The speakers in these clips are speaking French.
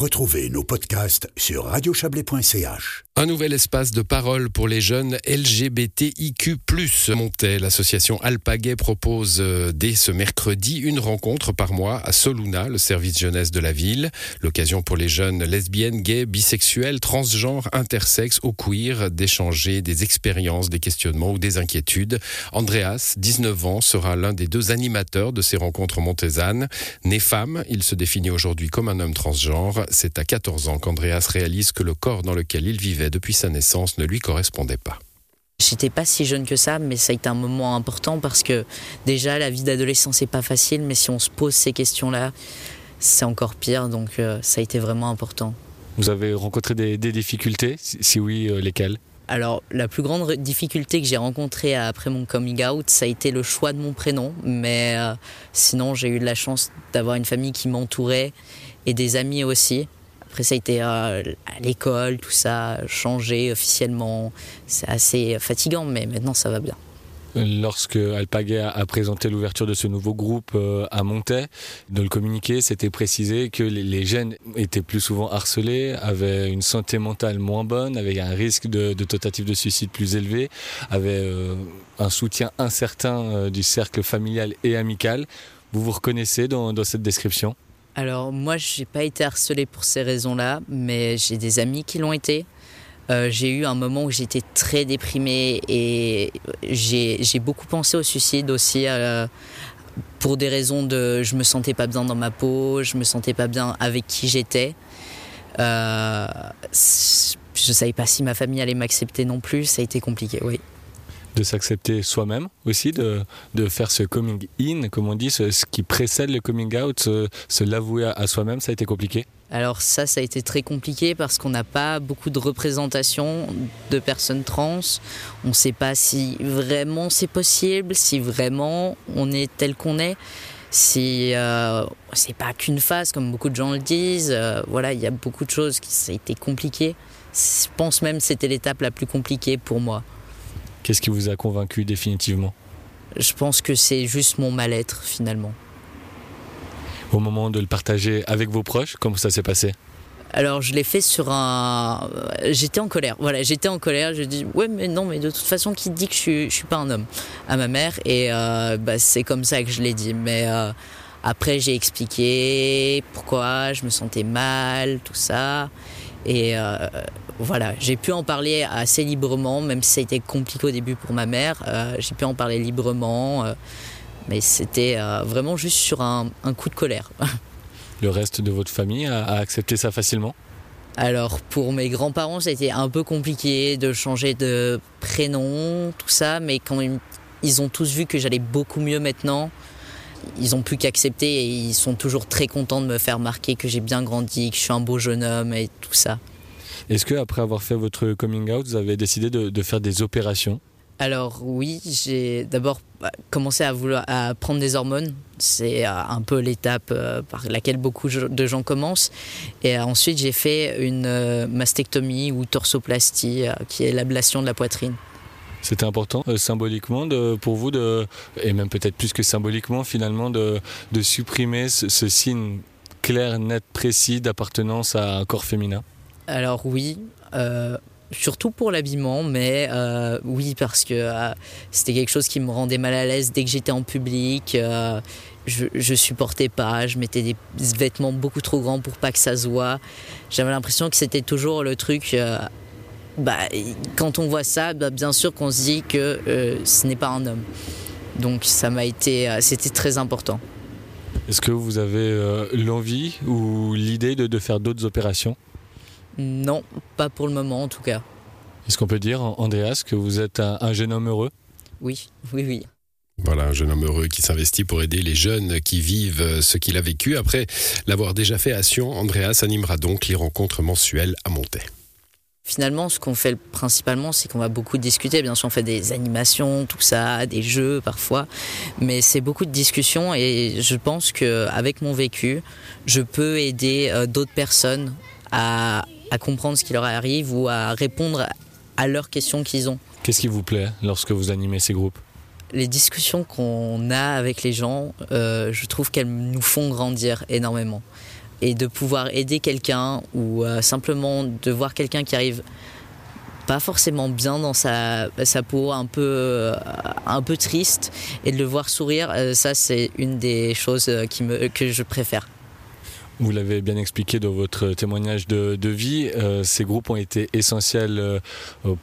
Retrouvez nos podcasts sur radiochablais.ch. Un nouvel espace de parole pour les jeunes LGBTIQ+. Montait l'association Alpagay propose euh, dès ce mercredi une rencontre par mois à Soluna, le service jeunesse de la ville. L'occasion pour les jeunes lesbiennes, gays, bisexuels, transgenres, intersexes ou queer d'échanger des expériences, des questionnements ou des inquiétudes. Andreas, 19 ans, sera l'un des deux animateurs de ces rencontres montaisanes. Né femme, il se définit aujourd'hui comme un homme transgenre. C'est à 14 ans qu'Andreas réalise que le corps dans lequel il vivait depuis sa naissance ne lui correspondait pas. J'étais pas si jeune que ça, mais ça a été un moment important parce que déjà la vie d'adolescent c'est pas facile, mais si on se pose ces questions-là, c'est encore pire, donc euh, ça a été vraiment important. Vous avez rencontré des, difficultés Si oui, euh, lesquelles? Alors, la plus grande difficulté que j'ai rencontrée après mon coming out, ça a été le choix de mon prénom. Mais euh, sinon, j'ai eu de la chance d'avoir une famille qui m'entourait et des amis aussi. Après, ça a été euh, à l'école, tout ça, changer officiellement. C'est assez fatigant, mais maintenant, ça va bien. Lorsque Alpagay a présenté l'ouverture de ce nouveau groupe euh, à Montaix, dans le communiqué, c'était précisé que les jeunes étaient plus souvent harcelés, avaient une santé mentale moins bonne, avaient un risque de, tentative de suicide plus élevé, avaient euh, un soutien incertain du cercle familial et amical. Vous vous reconnaissez dans cette description? Alors moi, j'ai pas été harcelée pour ces raisons-là, mais j'ai des amis qui l'ont été. Euh, j'ai eu un moment où j'étais très déprimée et j'ai beaucoup pensé au suicide aussi euh, pour des raisons de je me sentais pas bien dans ma peau, je me sentais pas bien avec qui j'étais. Euh, je savais pas si ma famille allait m'accepter non plus, ça a été compliqué, oui de s'accepter soi-même aussi, de, de, faire ce coming in, comme on dit, ce, qui précède le coming out, se, l'avouer à, soi-même, ça a été compliqué alors ça, ça a été très compliqué parce qu'on n'a pas beaucoup de représentation de personnes trans. On ne sait pas si vraiment c'est possible, si vraiment on est tel qu'on est. Si euh, c'est pas qu'une phase, comme beaucoup de gens le disent. Euh, voilà, il y a beaucoup de choses qui ça a été compliqué. Je pense même que c'était l'étape la plus compliquée pour moi. Qu'est-ce qui vous a convaincu définitivement? Je pense que c'est juste mon mal-être finalement. Au moment de le partager avec vos proches, comment ça s'est passé? Alors je l'ai fait sur un. J'étais en colère. Voilà, j'étais en colère. Je dis ouais mais non mais de toute façon qui dit que je suis, suis pas un homme? À ma mère et euh, bah, c'est comme ça que je l'ai dit. Mais euh, après j'ai expliqué pourquoi je me sentais mal, tout ça. Et euh, voilà, j'ai pu en parler assez librement, même si ça a été compliqué au début pour ma mère. Euh, j'ai pu en parler librement, euh, mais c'était vraiment juste sur un, coup de colère. Le reste de votre famille a, accepté ça facilement? Alors pour mes grands-parents, ça a été un peu compliqué de changer de prénom, tout ça, mais quand ils ont tous vu que j'allais beaucoup mieux maintenant, ils ont plus qu'accepter et ils sont toujours très contents de me faire marquer que j'ai bien grandi, que je suis un beau jeune homme et tout ça. Est-ce que après avoir fait votre coming out, vous avez décidé de, faire des opérations? Alors oui, j'ai d'abord bah, commencé à vouloir à prendre des hormones. C'est euh, un peu l'étape euh, par laquelle beaucoup de gens commencent. Et euh, ensuite, j'ai fait une mastectomie ou torsoplastie, qui est l'ablation de la poitrine. C'était important euh, symboliquement pour vous, de, et même peut-être plus que symboliquement finalement, de, de supprimer ce, signe clair, net, précis d'appartenance à un corps féminin? Alors oui. Euh, surtout pour l'habillement, mais euh, oui, parce que c'était quelque chose qui me rendait mal à l'aise dès que j'étais en public. je, supportais pas, je mettais des vêtements beaucoup trop grands pour pas que ça se. J'avais l'impression que c'était toujours le truc bah, quand on voit ça, bah, bien sûr qu'on se dit que euh, ce n'est pas un homme. Donc ça m'a été, euh, c'était très important. Est-ce que vous avez euh, l'envie ou l'idée de, faire d'autres opérations? Non, pas pour le moment en tout cas. Est-ce qu'on peut dire, Andreas, que vous êtes un, jeune homme heureux? Oui, oui, oui. Voilà, un jeune homme heureux qui s'investit pour aider les jeunes qui vivent ce qu'il a vécu. Après l'avoir déjà fait à Sion, Andreas animera donc les rencontres mensuelles à Montaix. Finalement, ce qu'on fait principalement, c'est qu'on va beaucoup discuter. Bien sûr, on fait des animations, tout ça, des jeux parfois, mais c'est beaucoup de discussions et je pense qu'avec mon vécu, je peux aider euh, d'autres personnes à, comprendre ce qui leur arrive ou à répondre à leurs questions qu'ils ont. Qu'est-ce qui vous plaît lorsque vous animez ces groupes? Les discussions qu'on a avec les gens, euh, je trouve qu'elles nous font grandir énormément. Et de pouvoir aider quelqu'un ou euh, simplement de voir quelqu'un qui arrive pas forcément bien dans sa, sa peau, un peu, euh, un peu triste, et de le voir sourire, euh, ça c'est une des choses qui me, que je préfère. Vous l'avez bien expliqué dans votre témoignage de, de vie, ces groupes ont été essentiels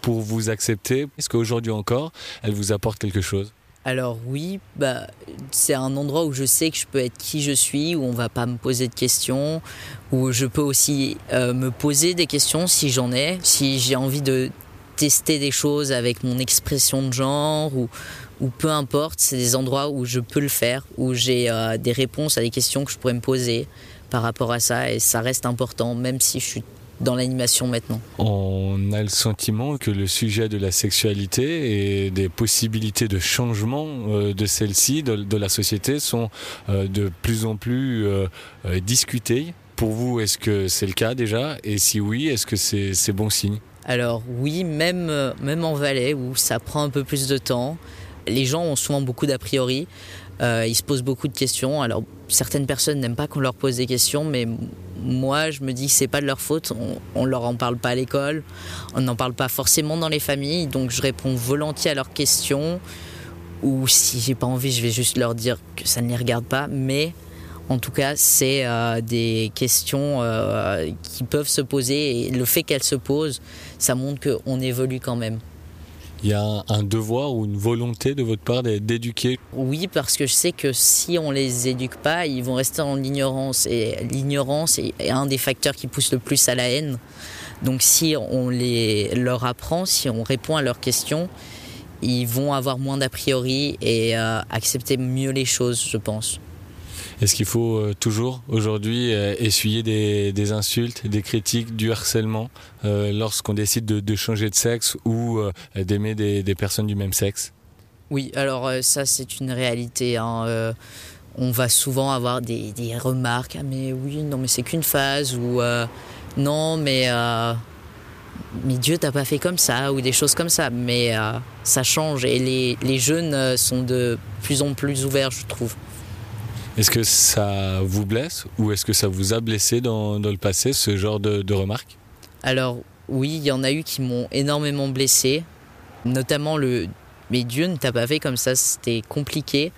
pour vous accepter. Est-ce qu'aujourd'hui encore, elles vous apportent quelque chose? Alors oui, bah, c'est un endroit où je sais que je peux être qui je suis, où on va pas me poser de questions, où je peux aussi euh, me poser des questions si j'en ai, si j'ai envie de tester des choses avec mon expression de genre ou, ou peu importe, c'est des endroits où je peux le faire, où j'ai euh, des réponses à des questions que je pourrais me poser par rapport à ça et ça reste important même si je suis dans l'animation maintenant. On a le sentiment que le sujet de la sexualité et des possibilités de changement euh, de celle-ci, de, de, la société, sont euh, de plus en plus euh, discutés. Pour vous, est-ce que c'est le cas déjà? Et si oui, est-ce que c'est bon signe? Alors oui, même, même en Valais, où ça prend un peu plus de temps, les gens ont souvent beaucoup d'a priori. Euh, ils se posent beaucoup de questions. Alors certaines personnes n'aiment pas qu'on leur pose des questions, mais moi je me dis que c'est pas de leur faute. On, on leur en parle pas à l'école, on n'en parle pas forcément dans les familles, donc je réponds volontiers à leurs questions. Ou si j'ai pas envie, je vais juste leur dire que ça ne les regarde pas. Mais en tout cas, c'est euh, des questions euh, qui peuvent se poser et le fait qu'elles se posent, ça montre qu'on évolue quand même. Il y a un devoir ou une volonté de votre part d'éduquer Oui, parce que je sais que si on les éduque pas, ils vont rester en ignorance. Et l'ignorance est un des facteurs qui pousse le plus à la haine. Donc si on les, leur apprend, si on répond à leurs questions, ils vont avoir moins d'a priori et euh, accepter mieux les choses, je pense. Est-ce qu'il faut euh, toujours aujourd'hui euh, essuyer des, insultes, des critiques, du harcèlement euh, lorsqu'on décide de, changer de sexe ou d'aimer des, personnes du même sexe? Oui, alors ça c'est une réalité. Hein. On va souvent avoir des, remarques, ah, mais oui, non mais c'est qu'une phase ou non mais mais Dieu t'a pas fait comme ça ou des choses comme ça. Mais ça change et les jeunes sont de plus en plus ouverts, je trouve. Est-ce que ça vous blesse ou est-ce que ça vous a blessé dans, le passé, ce genre de, de remarques? Alors oui, il y en a eu qui m'ont énormément blessé, notamment le « mais Dieu ne t'a pas fait comme ça, c'était compliqué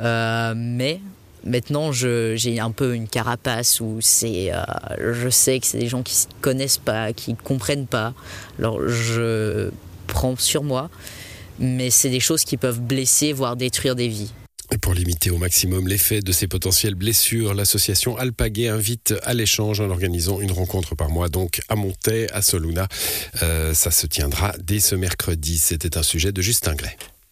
euh, ». Mais maintenant, j'ai un peu une carapace où c'est, euh, je sais que c'est des gens qui ne connaissent pas, qui ne comprennent pas. Alors je prends sur moi, mais c'est des choses qui peuvent blesser, voire détruire des vies. Pour limiter au maximum l'effet de ces potentielles blessures, l'association Alpaguet invite à l'échange en organisant une rencontre par mois donc à Montaix, à Soluna. Euh, ça se tiendra dès ce mercredi. C'était un sujet de Justin Gray.